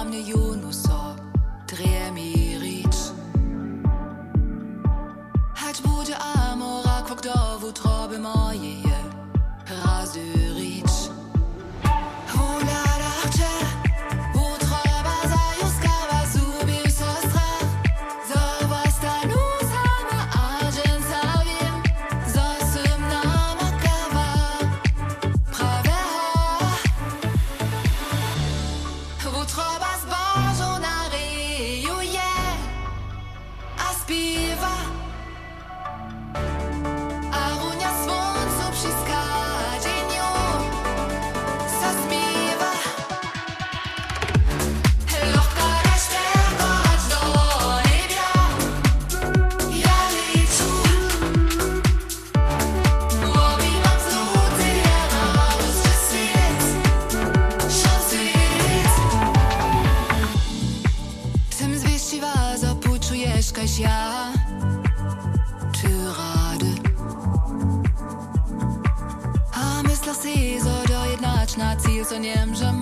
am ne Jonosa Dre mi rich Hech bude amora kok da wo trabe maie fall na Ziel, so